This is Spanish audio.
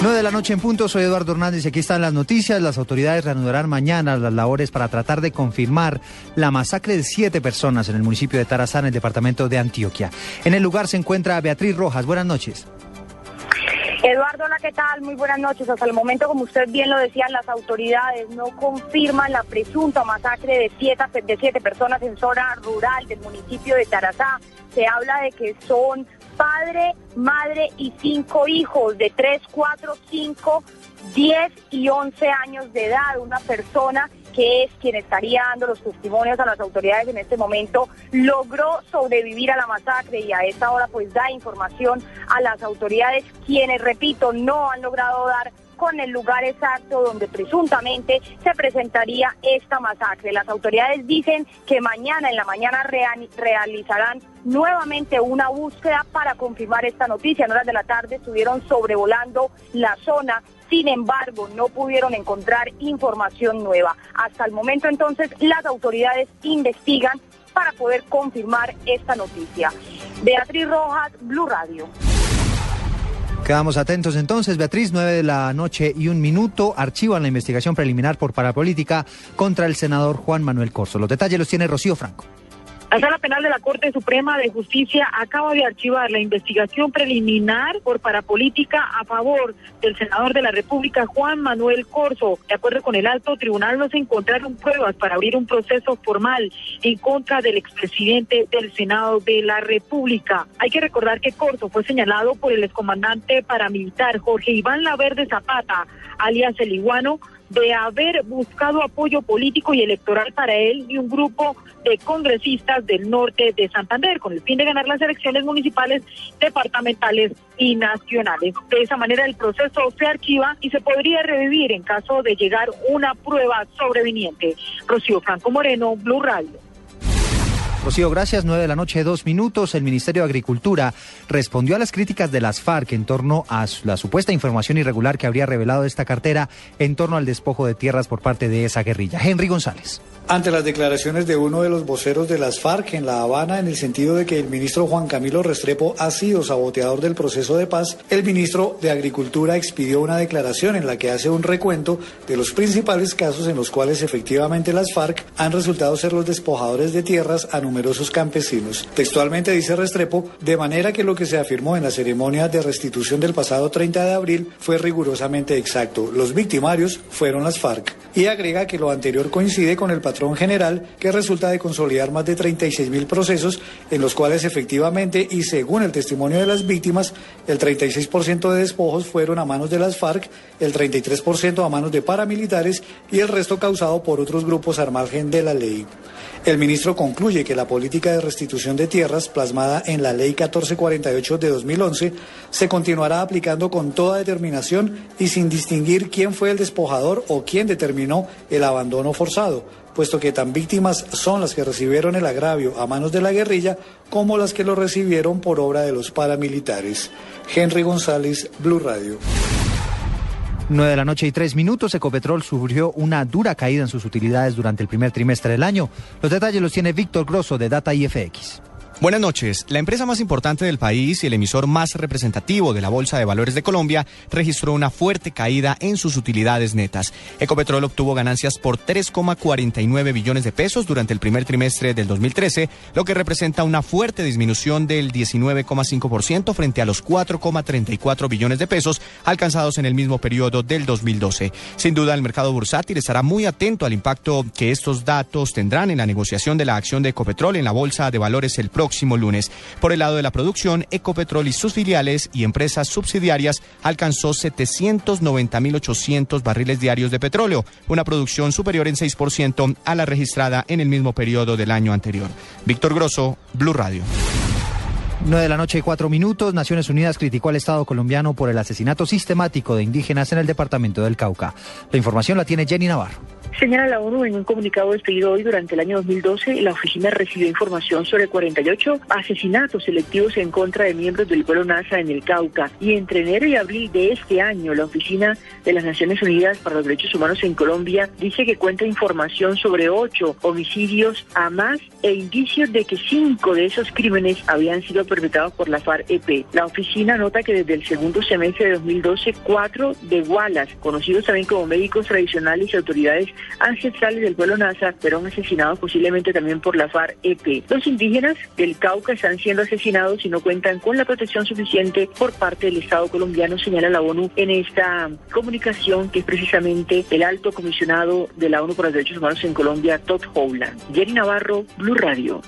9 de la noche en punto, soy Eduardo Hernández y aquí están las noticias. Las autoridades reanudarán mañana las labores para tratar de confirmar la masacre de siete personas en el municipio de Tarazá, en el departamento de Antioquia. En el lugar se encuentra Beatriz Rojas. Buenas noches. Eduardo, hola, ¿qué tal? Muy buenas noches. Hasta el momento, como usted bien lo decía, las autoridades no confirman la presunta masacre de siete, de siete personas en zona rural del municipio de Tarazá. Se habla de que son padre, madre y cinco hijos de 3, 4, 5, 10 y 11 años de edad. Una persona que es quien estaría dando los testimonios a las autoridades en este momento, logró sobrevivir a la masacre y a esta hora pues da información a las autoridades, quienes, repito, no han logrado dar con el lugar exacto donde presuntamente se presentaría esta masacre. Las autoridades dicen que mañana en la mañana realizarán nuevamente una búsqueda para confirmar esta noticia. En horas de la tarde estuvieron sobrevolando la zona, sin embargo no pudieron encontrar información nueva. Hasta el momento entonces las autoridades investigan para poder confirmar esta noticia. Beatriz Rojas, Blue Radio. Quedamos atentos entonces, Beatriz, nueve de la noche y un minuto, archivan la investigación preliminar por parapolítica contra el senador Juan Manuel Corso. Los detalles los tiene Rocío Franco. La Sala Penal de la Corte Suprema de Justicia acaba de archivar la investigación preliminar por parapolítica a favor del senador de la República, Juan Manuel Corso. De acuerdo con el alto tribunal, no se encontraron pruebas para abrir un proceso formal en contra del expresidente del Senado de la República. Hay que recordar que Corso fue señalado por el excomandante paramilitar Jorge Iván Laverde Zapata, alias el Iguano, de haber buscado apoyo político y electoral para él y un grupo de congresistas del norte de Santander con el fin de ganar las elecciones municipales, departamentales y nacionales. De esa manera el proceso se archiva y se podría revivir en caso de llegar una prueba sobreviniente. Rocío Franco Moreno, Blue Radio. Gracias. Nueve de la noche, dos minutos. El Ministerio de Agricultura respondió a las críticas de las FARC en torno a la supuesta información irregular que habría revelado esta cartera en torno al despojo de tierras por parte de esa guerrilla. Henry González ante las declaraciones de uno de los voceros de las FARC en La Habana en el sentido de que el ministro Juan Camilo Restrepo ha sido saboteador del proceso de paz, el ministro de Agricultura expidió una declaración en la que hace un recuento de los principales casos en los cuales efectivamente las FARC han resultado ser los despojadores de tierras a numerosos campesinos. Textualmente dice Restrepo, de manera que lo que se afirmó en la ceremonia de restitución del pasado 30 de abril fue rigurosamente exacto. Los victimarios fueron las FARC. Y agrega que lo anterior coincide con el patrón general que resulta de consolidar más de 36 mil procesos en los cuales efectivamente y según el testimonio de las víctimas, el 36% de despojos fueron a manos de las FARC, el 33% a manos de paramilitares y el resto causado por otros grupos al margen de la ley. El ministro concluye que la política de restitución de tierras plasmada en la Ley 1448 de 2011 se continuará aplicando con toda determinación y sin distinguir quién fue el despojador o quién determinó el abandono forzado, puesto que tan víctimas son las que recibieron el agravio a manos de la guerrilla como las que lo recibieron por obra de los paramilitares. Henry González, Blue Radio. 9 de la noche y tres minutos, Ecopetrol sufrió una dura caída en sus utilidades durante el primer trimestre del año. Los detalles los tiene Víctor Grosso de Data IFX. Buenas noches. La empresa más importante del país y el emisor más representativo de la Bolsa de Valores de Colombia registró una fuerte caída en sus utilidades netas. Ecopetrol obtuvo ganancias por 3,49 billones de pesos durante el primer trimestre del 2013, lo que representa una fuerte disminución del 19,5% frente a los 4,34 billones de pesos alcanzados en el mismo periodo del 2012. Sin duda, el mercado bursátil estará muy atento al impacto que estos datos tendrán en la negociación de la acción de Ecopetrol en la Bolsa de Valores el próximo próximo lunes. Por el lado de la producción, Ecopetrol y sus filiales y empresas subsidiarias alcanzó 790.800 barriles diarios de petróleo, una producción superior en 6% a la registrada en el mismo periodo del año anterior. Víctor Grosso, Blue Radio. 9 de la noche y cuatro minutos. Naciones Unidas criticó al Estado colombiano por el asesinato sistemático de indígenas en el departamento del Cauca. La información la tiene Jenny Navarro. Señala la ONU en un comunicado despedido hoy durante el año 2012, la oficina recibió información sobre 48 asesinatos selectivos en contra de miembros del pueblo NASA en el Cauca. Y entre enero y abril de este año, la oficina de las Naciones Unidas para los Derechos Humanos en Colombia dice que cuenta información sobre ocho homicidios a más e indicios de que cinco de esos crímenes habían sido perpetrados por la FARC-EP. La oficina nota que desde el segundo semestre de 2012, cuatro de Wallace, conocidos también como médicos tradicionales y autoridades ancestrales del pueblo NASA, fueron asesinados posiblemente también por la FARC-EP. Los indígenas del Cauca están siendo asesinados y no cuentan con la protección suficiente por parte del Estado colombiano, señala la ONU en esta comunicación que es precisamente el alto comisionado de la ONU por los Derechos Humanos en Colombia, Todd Howland. Jerry Navarro, Blue Radio.